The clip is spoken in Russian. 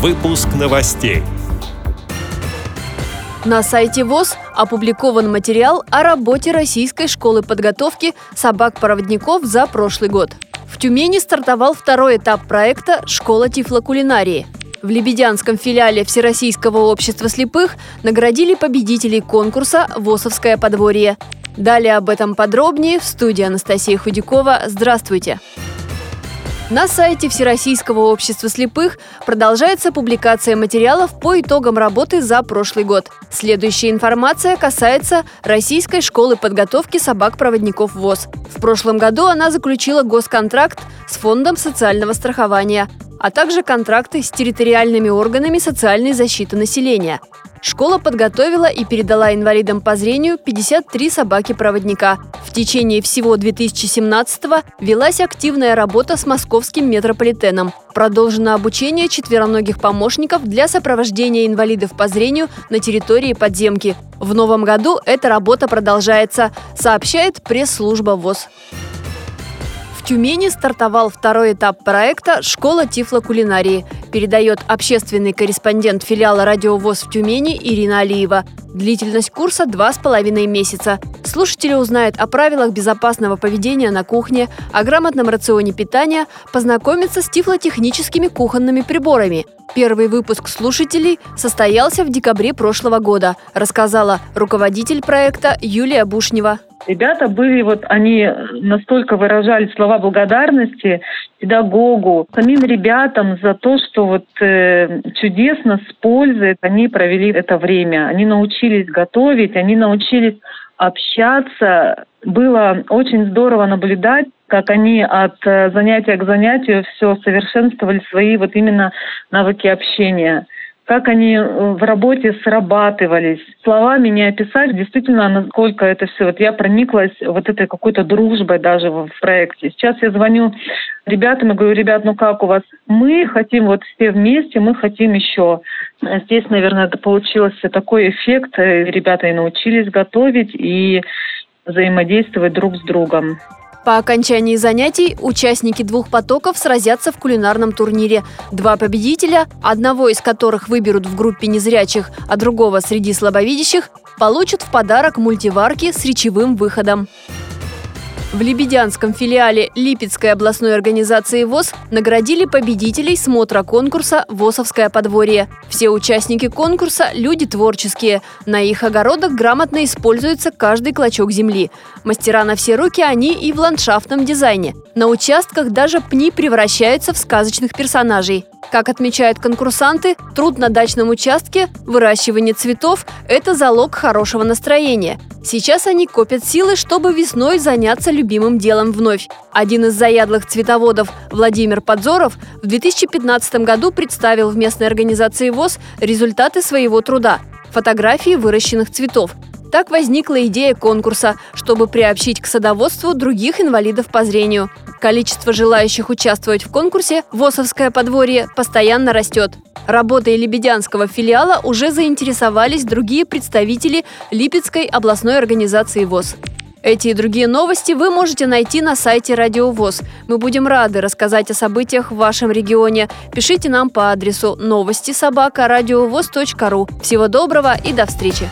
Выпуск новостей. На сайте ВОЗ опубликован материал о работе Российской школы подготовки собак-проводников за прошлый год. В Тюмени стартовал второй этап проекта «Школа тифлокулинарии». В Лебедянском филиале Всероссийского общества слепых наградили победителей конкурса «ВОСовское подворье». Далее об этом подробнее в студии Анастасия Худякова. Здравствуйте! На сайте Всероссийского общества слепых продолжается публикация материалов по итогам работы за прошлый год. Следующая информация касается Российской школы подготовки собак-проводников ВОЗ. В прошлом году она заключила госконтракт с Фондом социального страхования, а также контракты с территориальными органами социальной защиты населения. Школа подготовила и передала инвалидам по зрению 53 собаки-проводника. В течение всего 2017-го велась активная работа с московским метрополитеном. Продолжено обучение четвероногих помощников для сопровождения инвалидов по зрению на территории подземки. В новом году эта работа продолжается, сообщает пресс-служба ВОЗ. Тюмени стартовал второй этап проекта «Школа тифлокулинарии», передает общественный корреспондент филиала «Радиовоз» в Тюмени Ирина Алиева. Длительность курса – два с половиной месяца. Слушатели узнают о правилах безопасного поведения на кухне, о грамотном рационе питания, познакомятся с тифлотехническими кухонными приборами. Первый выпуск слушателей состоялся в декабре прошлого года, рассказала руководитель проекта Юлия Бушнева. Ребята были, вот они настолько выражали слова благодарности педагогу, самим ребятам за то, что вот э, чудесно с пользой они провели это время. Они научились готовить, они научились общаться. Было очень здорово наблюдать, как они от э, занятия к занятию все совершенствовали свои вот именно навыки общения как они э, в работе срабатывались. Словами не описать действительно, насколько это все. Вот я прониклась вот этой какой-то дружбой даже в проекте. Сейчас я звоню ребятам и говорю, ребят, ну как у вас? Мы хотим вот все вместе, мы хотим еще. Здесь, наверное, это получился такой эффект. Ребята и научились готовить, и взаимодействовать друг с другом. По окончании занятий участники двух потоков сразятся в кулинарном турнире. Два победителя, одного из которых выберут в группе незрячих, а другого среди слабовидящих, получат в подарок мультиварки с речевым выходом. В Лебедянском филиале Липецкой областной организации ВОЗ наградили победителей смотра конкурса «ВОЗовское подворье». Все участники конкурса – люди творческие. На их огородах грамотно используется каждый клочок земли. Мастера на все руки они и в ландшафтном дизайне. На участках даже пни превращаются в сказочных персонажей. Как отмечают конкурсанты, труд на дачном участке, выращивание цветов – это залог хорошего настроения. Сейчас они копят силы, чтобы весной заняться любимым делом вновь. Один из заядлых цветоводов, Владимир Подзоров, в 2015 году представил в местной организации ВОЗ результаты своего труда – фотографии выращенных цветов. Так возникла идея конкурса, чтобы приобщить к садоводству других инвалидов по зрению. Количество желающих участвовать в конкурсе «ВОСовское подворье» постоянно растет. Работой лебедянского филиала уже заинтересовались другие представители Липецкой областной организации ВОЗ. Эти и другие новости вы можете найти на сайте Радио ВОЗ. Мы будем рады рассказать о событиях в вашем регионе. Пишите нам по адресу новости собака ру. Всего доброго и до встречи!